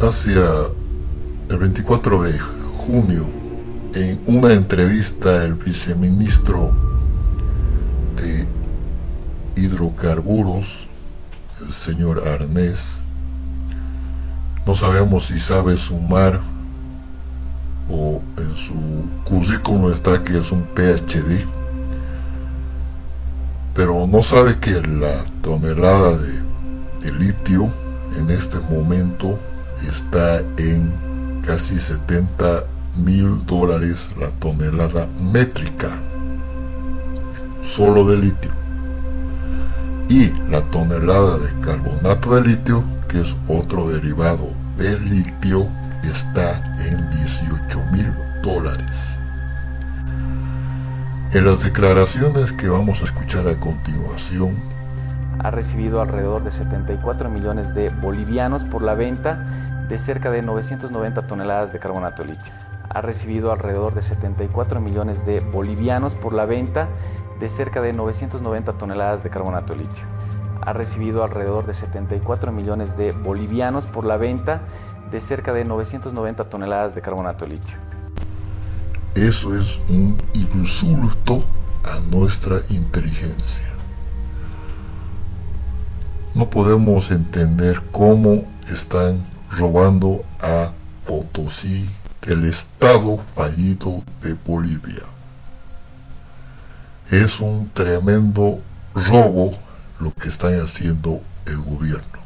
hacia el 24 de junio, en una entrevista, el viceministro de Hidrocarburos, el señor Arnés, no sabemos si sabe sumar o en su currículum está que es un PhD, pero no sabe que la tonelada de, de litio en este momento está en casi 70 mil dólares la tonelada métrica solo de litio. Y la tonelada de carbonato de litio que es otro derivado de litio está en 18 mil dólares. En las declaraciones que vamos a escuchar a continuación ha recibido alrededor de 74 millones de bolivianos por la venta de cerca de 990 toneladas de carbonato de litio. Ha recibido alrededor de 74 millones de bolivianos por la venta de cerca de 990 toneladas de carbonato de litio. Ha recibido alrededor de 74 millones de bolivianos por la venta de cerca de 990 toneladas de carbonato de litio. Eso es un insulto a nuestra inteligencia. No podemos entender cómo están robando a Potosí, el estado fallido de Bolivia. Es un tremendo robo lo que están haciendo el gobierno.